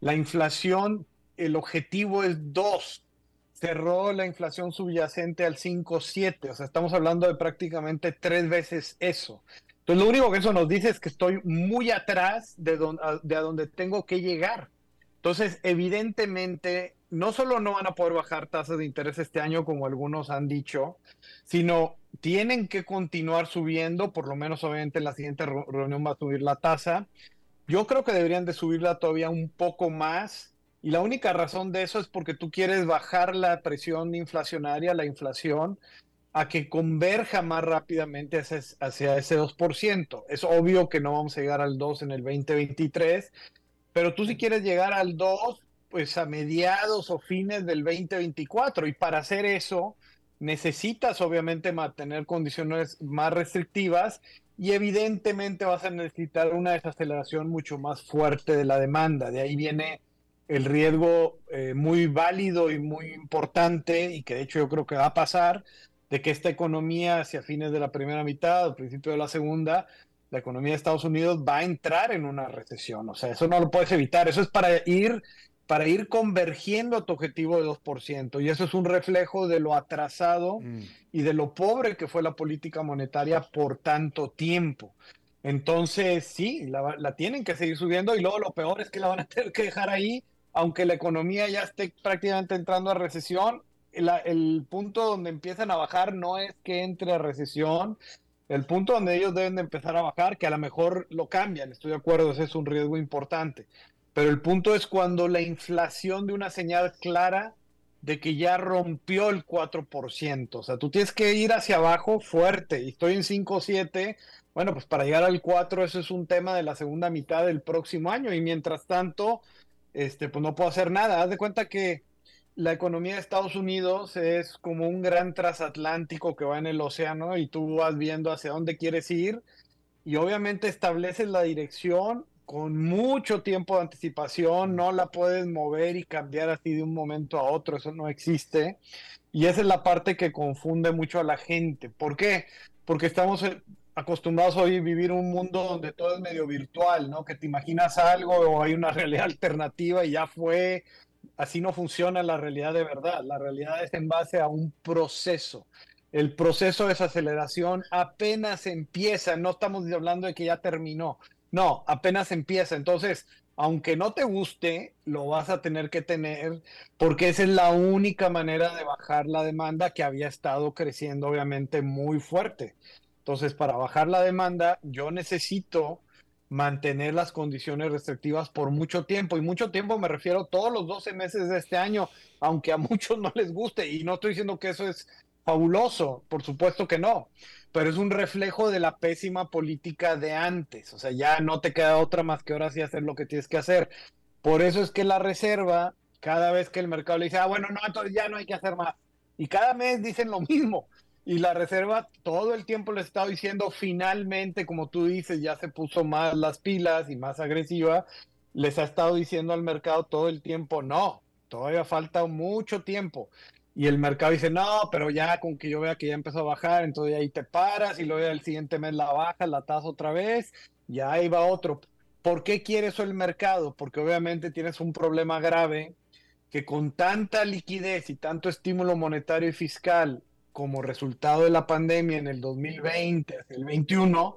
La inflación, el objetivo es 2. Cerró la inflación subyacente al 5,7. O sea, estamos hablando de prácticamente tres veces eso. Entonces, lo único que eso nos dice es que estoy muy atrás de, donde tengo que llegar. Entonces, evidentemente, no solo no van a poder bajar tasas de interés este año, como algunos han dicho, sino tienen que continuar subiendo, por lo menos obviamente en la siguiente reunión va a subir la tasa. Yo creo que deberían de subirla todavía un poco más. Y la única razón de eso es porque tú quieres bajar la presión inflacionaria, la inflación, a que converja más rápidamente hacia, hacia ese 2%. Es obvio que no vamos a llegar al 2 en el 2023, pero tú si quieres llegar al 2, pues a mediados o fines del 2024 y para hacer eso necesitas obviamente mantener condiciones más restrictivas y evidentemente vas a necesitar una desaceleración mucho más fuerte de la demanda. De ahí viene el riesgo eh, muy válido y muy importante y que de hecho yo creo que va a pasar de que esta economía hacia fines de la primera mitad o principio de la segunda, la economía de Estados Unidos va a entrar en una recesión. O sea, eso no lo puedes evitar. Eso es para ir para ir convergiendo a tu objetivo de 2%. Y eso es un reflejo de lo atrasado mm. y de lo pobre que fue la política monetaria por tanto tiempo. Entonces, sí, la, tienen que seguir subiendo y luego lo peor es que la van a tener que dejar ahí, aunque la economía ya esté prácticamente entrando a recesión. El punto donde empiezan a bajar no es que entre a recesión, el punto donde ellos deben de empezar a bajar, que a lo mejor lo cambian, estoy de acuerdo, ese es un riesgo importante. Pero el punto es cuando la inflación de una señal clara de que ya rompió el 4%. O sea, tú tienes que ir hacia abajo fuerte. Y estoy en 5,7. Bueno, pues para llegar al 4, eso es un tema de la segunda mitad del próximo año. Y mientras tanto, este, pues no puedo hacer nada. Haz de cuenta que la economía de Estados Unidos es como un gran transatlántico que va en el océano y tú vas viendo hacia dónde quieres ir y obviamente estableces la dirección con mucho tiempo de anticipación, no la puedes mover y cambiar así de un momento a otro, eso no existe. Y esa es la parte que confunde mucho a la gente. ¿Por qué? Porque estamos eh, acostumbrados hoy a vivir un mundo donde todo es medio virtual, ¿no? Que te imaginas algo o hay una realidad alternativa y ya fue. Así no funciona la realidad de verdad. La realidad es en base a un proceso. El proceso de aceleración apenas empieza, no estamos hablando de que ya terminó, no, apenas empieza. Entonces, aunque no te guste, lo vas a tener que tener porque esa es la única manera de bajar la demanda que había estado creciendo obviamente muy fuerte. Entonces, para bajar la demanda, yo necesito mantener las condiciones restrictivas por mucho tiempo. Y mucho tiempo me refiero todos los 12 meses de este año, aunque a muchos no les guste. Y no estoy diciendo que eso es fabuloso, por supuesto que no, pero es un reflejo de la pésima política de antes, o sea, ya no te queda otra más que ahora sí hacer lo que tienes que hacer. Por eso es que la reserva, cada vez que el mercado le dice, ah, bueno, no, entonces ya no hay que hacer más. Y cada mes dicen lo mismo. Y la reserva todo el tiempo le está diciendo, finalmente, como tú dices, ya se puso más las pilas y más agresiva, les ha estado diciendo al mercado todo el tiempo, no, todavía falta mucho tiempo y el mercado dice, no, pero ya con que yo vea que ya empezó a bajar, entonces ahí te paras y luego el siguiente mes la baja, la tasa otra vez, ya ahí va otro. ¿Por qué quiere eso el mercado? Porque obviamente tienes un problema grave que con tanta liquidez y tanto estímulo monetario y fiscal como resultado de la pandemia en el 2020, el 2021,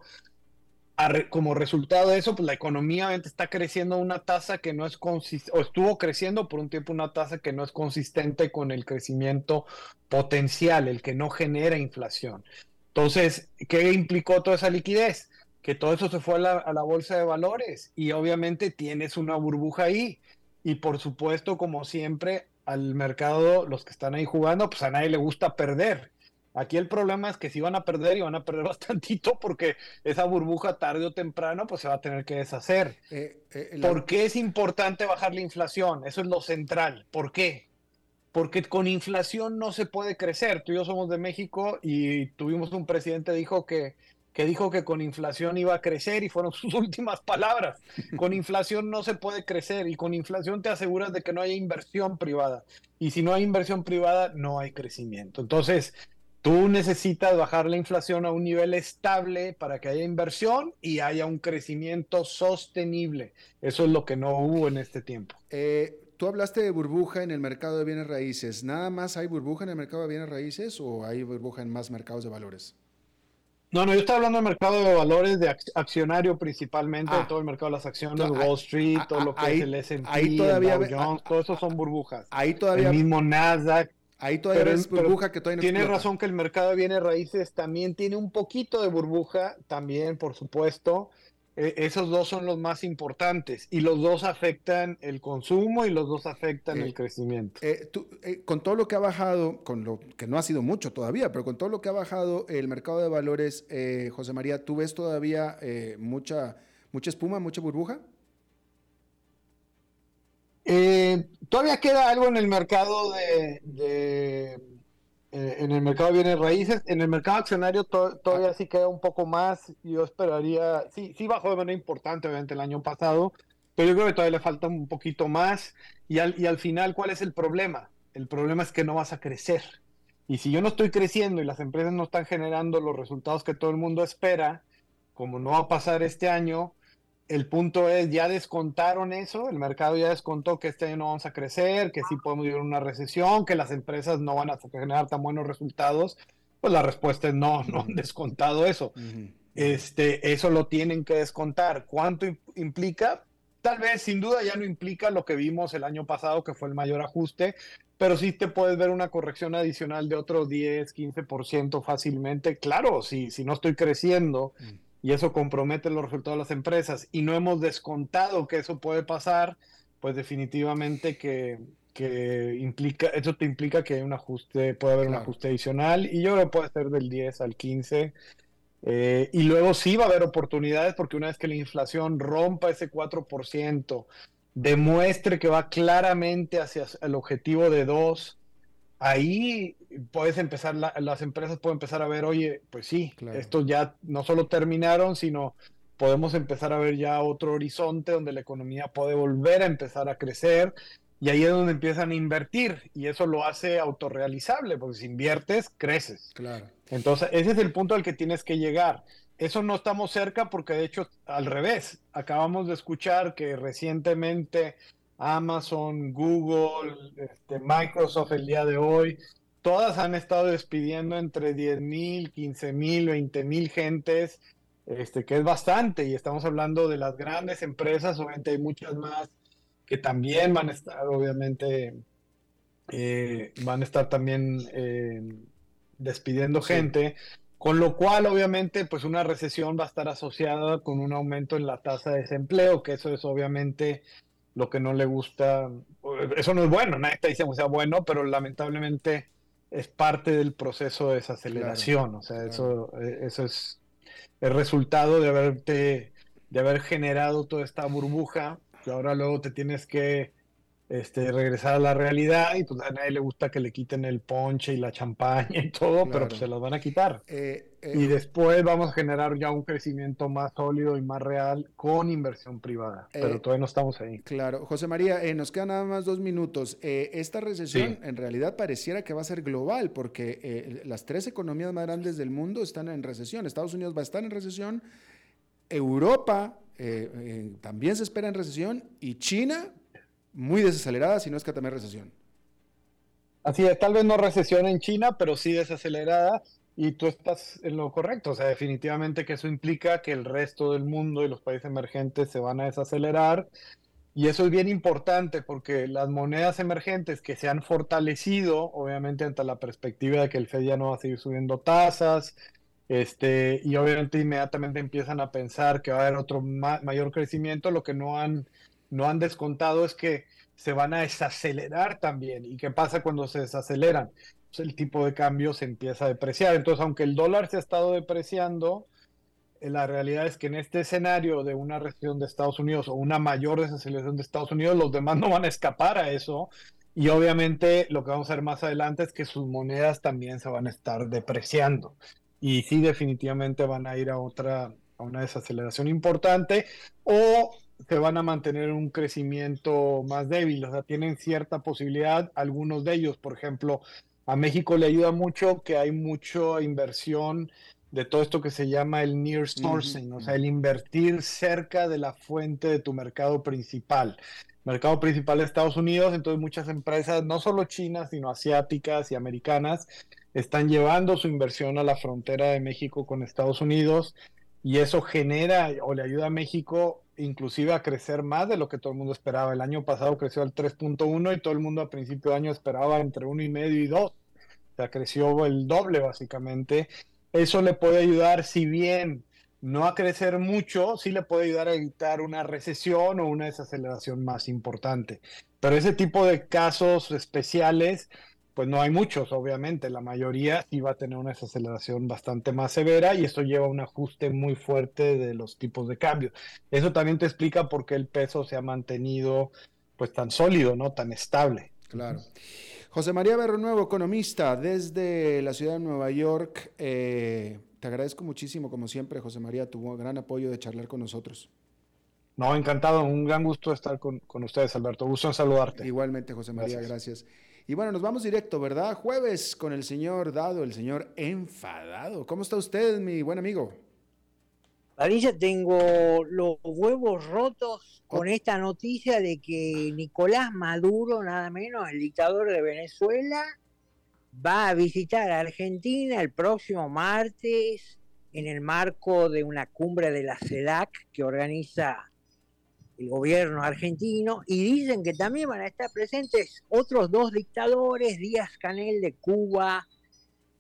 como resultado de eso, pues la economía está creciendo a una tasa que no es consistente, o estuvo creciendo por un tiempo una tasa que no es consistente con el crecimiento potencial, el que no genera inflación. Entonces, ¿qué implicó toda esa liquidez? Que todo eso se fue a la bolsa de valores y obviamente tienes una burbuja ahí. Y por supuesto, como siempre, al mercado, los que están ahí jugando, pues a nadie le gusta perder. Aquí el problema es que si van a perder y van a perder bastantito porque esa burbuja tarde o temprano pues se va a tener que deshacer. Eh, eh, ¿Por qué es importante bajar la inflación? Eso es lo central. ¿Por qué? Porque con inflación no se puede crecer. Tú y yo somos de México y tuvimos un presidente dijo que, que dijo que con inflación iba a crecer y fueron sus últimas palabras. Con inflación no se puede crecer y con inflación te aseguras de que no haya inversión privada. Y si no hay inversión privada, no hay crecimiento. Entonces, Tú necesitas bajar la inflación a un nivel estable para que haya inversión y haya un crecimiento sostenible. Eso es lo que no hubo en este tiempo. Eh, tú hablaste de burbuja en el mercado de bienes raíces. ¿Nada más hay burbuja en el mercado de bienes raíces o hay burbuja en más mercados de valores? No, no, yo estoy hablando del mercado de valores de accionario principalmente, ah. todo el mercado de las acciones, Wall Street, todo lo que es el S&P, el Dow Jones, todo eso son burbujas. Ahí todavía el mismo Nasdaq, Ahí todavía es burbuja que todavía no Tiene razón que el mercado de bienes raíces también tiene un poquito de burbuja, también, por supuesto. E, esos dos son los más importantes y los dos afectan el consumo y los dos afectan el eh, crecimiento. Eh, eh, con todo lo que ha bajado, con lo que no ha sido mucho todavía, pero con todo lo que ha bajado el mercado de valores, José María, ¿tú ves todavía mucha, mucha espuma, mucha burbuja? Todavía queda algo en el mercado de, eh, en el mercado de bienes raíces, en el mercado accionario todavía sí queda un poco más. Yo esperaría, sí, sí bajó de manera importante obviamente el año pasado, pero yo creo que todavía le falta un poquito más. Y al, y al final, ¿cuál es el problema? El problema es que no vas a crecer. Y si yo no estoy creciendo y las empresas no están generando los resultados que todo el mundo espera, como no va a pasar este año, el punto es, ya descontaron eso, el mercado ya descontó que este año no vamos a crecer, que sí podemos vivir una recesión, que las empresas no van a generar tan buenos resultados, pues la respuesta es no, no han descontado eso. Este, eso lo tienen que descontar. ¿Cuánto implica? Tal vez, sin duda, ya no implica lo que vimos el año pasado, que fue el mayor ajuste, pero sí te puedes ver una corrección adicional de otro 10, 15% fácilmente. Claro, si, si no estoy creciendo. Mm y eso compromete los resultados de las empresas y no hemos descontado que eso puede pasar, pues definitivamente que, implica, eso te implica que hay un ajuste, puede haber un ajuste adicional y yo creo que puede ser del 10 al 15. Eh, y luego sí va a haber oportunidades porque una vez que la inflación rompa ese 4%, demuestre que va claramente hacia el objetivo de 2, ahí puedes empezar, las empresas pueden empezar a ver, oye, pues sí, estos ya no solo terminaron, sino podemos empezar a ver ya otro horizonte donde la economía puede volver a empezar a crecer y ahí es donde empiezan a invertir y eso lo hace autorrealizable, porque si inviertes, creces. Claro. Entonces, ese es el punto al que tienes que llegar. Eso no estamos cerca porque de hecho, al revés, acabamos de escuchar que recientemente Amazon, Google, este, Microsoft el día de hoy, todas han estado despidiendo entre 10 mil, 15 mil, 20 mil gentes, este, que es bastante, y estamos hablando de las grandes empresas, obviamente hay muchas más que también van a estar, obviamente, eh, van a estar también eh, despidiendo gente, con lo cual, obviamente, pues una recesión va a estar asociada con un aumento en la tasa de desempleo, que eso es obviamente lo que no le gusta, eso no es bueno, nadie está diciendo que sea bueno, pero lamentablemente es parte del proceso de desaceleración, o sea, eso, eh, eso es el resultado de haberte, de haber generado toda esta burbuja que ahora luego te tienes que este, regresar a la realidad y pues a nadie le gusta que le quiten el ponche y la champaña y todo, pero pues se los van a quitar. Eh, eh, y después vamos a generar ya un crecimiento más sólido y más real con inversión privada, pero eh, todavía no estamos ahí. Claro, José María, nos quedan nada más dos minutos. esta recesión en realidad pareciera que va a ser global porque las tres economías más grandes del mundo están en recesión. Estados Unidos va a estar en recesión, Europa eh, eh, también se espera en recesión y China muy desacelerada, si no es que también recesión. Así es, tal vez no recesión en China, pero sí desacelerada y tú estás en lo correcto, o sea, definitivamente que eso implica que el resto del mundo y los países emergentes se van a desacelerar y eso es bien importante porque las monedas emergentes que se han fortalecido, obviamente ante la perspectiva de que el Fed ya no va a seguir subiendo tasas, este, y obviamente inmediatamente empiezan a pensar que va a haber otro mayor crecimiento. Lo que no han, no han descontado es que se van a desacelerar también. ¿Y qué pasa cuando se desaceleran? Pues el tipo de cambio se empieza a depreciar. Entonces, aunque el dólar se ha estado depreciando, eh, la realidad es que en este escenario de una recesión de Estados Unidos o una mayor desaceleración de Estados Unidos, los demás no van a escapar a eso. Y obviamente lo que vamos a ver más adelante es que sus monedas también se van a estar depreciando y sí definitivamente van a ir a otra, a una desaceleración importante o se van a mantener un crecimiento más débil, o sea, tienen cierta posibilidad, algunos de ellos, por ejemplo, a México le ayuda mucho que hay mucha inversión de todo esto que se llama el near sourcing, o sea, el invertir cerca de la fuente de tu mercado principal. Mercado principal de Estados Unidos, entonces muchas empresas, no solo chinas, sino asiáticas y americanas, están llevando su inversión a la frontera de México con Estados Unidos y eso genera o le ayuda a México inclusive a crecer más de lo que todo el mundo esperaba. El año pasado creció al 3.1 y todo el mundo a principio de año esperaba entre 1,5 y 2. O sea, creció el doble básicamente. Eso le puede ayudar, si bien no a crecer mucho, sí le puede ayudar a evitar una recesión o una desaceleración más importante. Pero ese tipo de casos especiales pues no hay muchos, obviamente, la mayoría sí va a tener una desaceleración bastante más severa y esto lleva a un ajuste muy fuerte de los tipos de cambio. Eso también te explica por qué el peso se ha mantenido pues tan sólido, ¿no? Tan estable. Claro. José María Nuevo, economista desde la ciudad de Nueva York. Eh, te agradezco muchísimo, como siempre, José María, tu gran apoyo de charlar con nosotros. No, encantado, un gran gusto estar con, con ustedes, Alberto. Gusto en saludarte. Igualmente, José María, gracias. Y bueno, nos vamos directo, ¿verdad? Jueves con el señor Dado, el señor enfadado. ¿Cómo está usted, mi buen amigo? Parilla, tengo los huevos rotos con esta noticia de que Nicolás Maduro, nada menos, el dictador de Venezuela, va a visitar a Argentina el próximo martes en el marco de una cumbre de la CELAC que organiza el gobierno argentino y dicen que también van a estar presentes otros dos dictadores, Díaz Canel de Cuba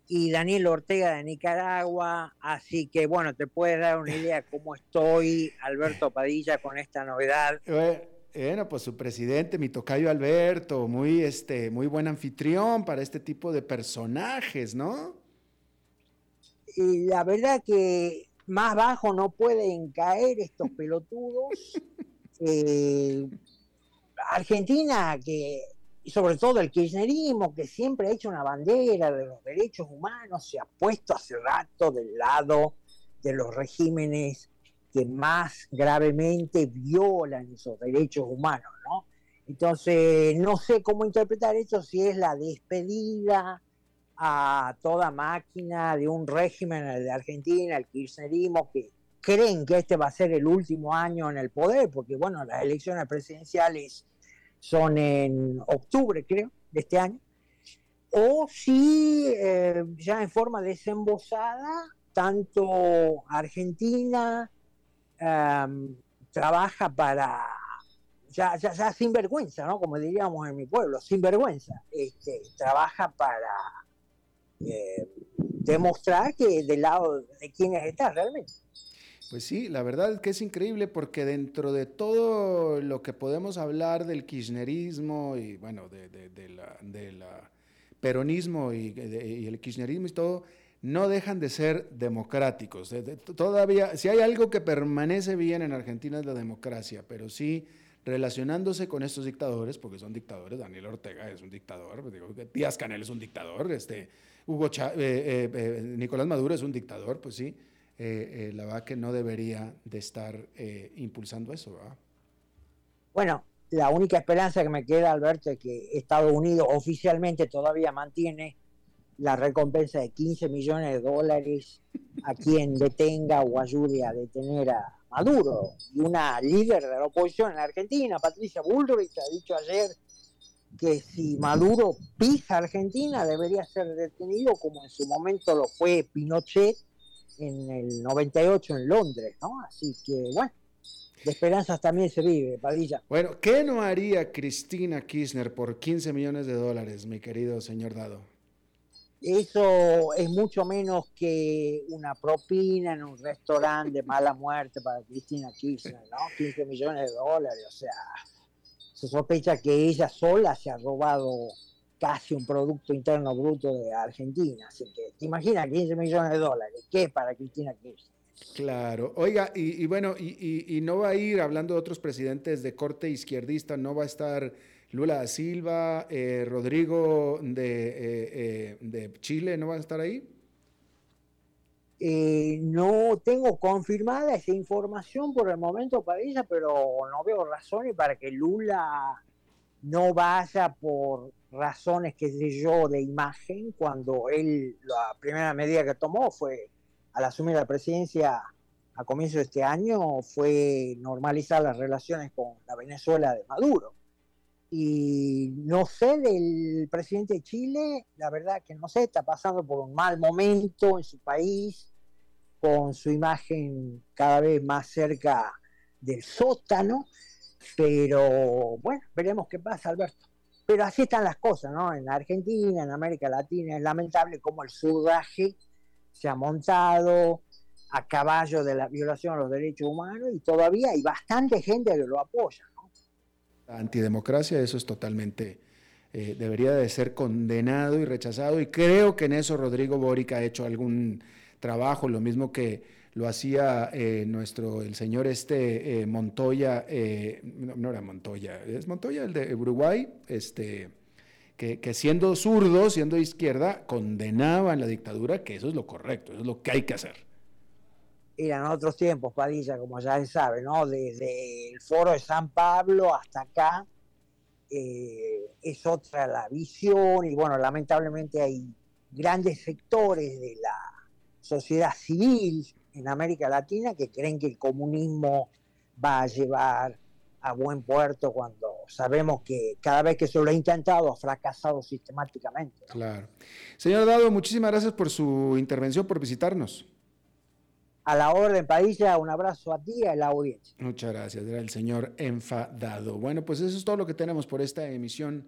y Daniel Ortega de Nicaragua. Así que bueno, te puedes dar una idea cómo estoy, Alberto Padilla, con esta novedad. Bueno, pues su presidente, mi tocayo Alberto, muy, este, muy buen anfitrión para este tipo de personajes, ¿no? Y la verdad que más bajo no pueden caer estos pelotudos. Eh, Argentina, que sobre todo el kirchnerismo, que siempre ha hecho una bandera de los derechos humanos, se ha puesto hace rato del lado de los regímenes que más gravemente violan esos derechos humanos, ¿no? Entonces, no sé cómo interpretar eso, si es la despedida a toda máquina de un régimen, de Argentina, el kirchnerismo, que creen que este va a ser el último año en el poder, porque bueno, las elecciones presidenciales son en octubre, creo, de este año, o si eh, ya en forma desembosada, tanto Argentina em, trabaja para, ya, ya, sin vergüenza, ¿no? Como diríamos en mi pueblo, sin vergüenza, este, trabaja para eh, demostrar que del lado de quienes está realmente. Pues sí, la verdad es que es increíble porque dentro de todo lo que podemos hablar del kirchnerismo y bueno, de, peronismo y, el kirchnerismo y todo, no dejan de ser democráticos. todavía, si hay algo que permanece bien en Argentina es la democracia, pero sí relacionándose con estos dictadores, porque son dictadores, Daniel Ortega es un dictador, Díaz Canel es un dictador, este, Hugo eh, eh, eh, Nicolás Maduro es un dictador, pues sí eh, eh, la verdad que no debería de estar eh, impulsando eso. Bueno, la única esperanza que me queda, Alberto, es que Estados Unidos oficialmente todavía mantiene la recompensa de 15 millones de dólares a quien detenga o ayude a detener a Maduro. Y una líder de la oposición en Argentina, Patricia Bullrich, ha dicho ayer que si Maduro pisa Argentina debería ser detenido como en su momento lo fue Pinochet en el 98 en Londres, ¿no? Así que, bueno, de esperanzas también se vive, Padilla. Bueno, ¿qué no haría Cristina Kirchner por 15 millones de dólares, mi querido señor Dado? Eso es mucho menos que una propina en un restaurante de mala muerte para Cristina Kirchner, ¿no? 15 millones de dólares, o sea, se sospecha que ella sola se ha robado casi un Producto Interno Bruto de Argentina. Así que, ¿te imaginas 15 millones de dólares? ¿Qué para Cristina Kirchner? Claro. Oiga, y, bueno, y, no va a ir, hablando de otros presidentes de corte izquierdista, no va a estar Lula da Silva, eh, Rodrigo de, eh, eh, de, Chile, ¿no va a estar ahí? no tengo confirmada esa información por el momento para ella, pero no veo razones para que Lula no vaya por razones, qué sé yo, de imagen, cuando él, la primera medida que tomó fue, al asumir la presidencia a comienzo de este año, fue normalizar las relaciones con la Venezuela de Maduro. Y no sé del presidente de Chile, la verdad que no sé, está pasando por un mal momento en su país, con su imagen cada vez más cerca del sótano, pero bueno, veremos qué pasa, Alberto. Pero así están las cosas, ¿no? En Argentina, en América Latina, es lamentable cómo el surdaje se ha montado a caballo de la violación a los derechos humanos y todavía hay bastante gente que lo apoya, ¿no? La antidemocracia, eso es totalmente, eh, debería de ser condenado y rechazado y creo que en eso Rodrigo Boric ha hecho algún trabajo, lo mismo que lo hacía eh, nuestro, el señor este eh, Montoya, eh, no, era Montoya, es Montoya el de Uruguay, este, que, siendo zurdo, siendo izquierda, condenaban la dictadura, que eso es lo correcto, eso es lo que hay que hacer. Eran otros tiempos, Padilla, como ya se sabe, ¿no? Desde el foro de San Pablo hasta acá, es otra la visión y bueno, lamentablemente hay grandes sectores de la sociedad civil en América Latina que creen que el comunismo va a llevar a buen puerto cuando sabemos que cada vez que se lo ha intentado ha fracasado sistemáticamente. Claro. Señor Dado, muchísimas gracias por su intervención, por visitarnos. A la orden, Padilla, un abrazo a ti y a la audiencia. Muchas gracias, era el señor enfadado. Bueno, pues eso es todo lo que tenemos por esta emisión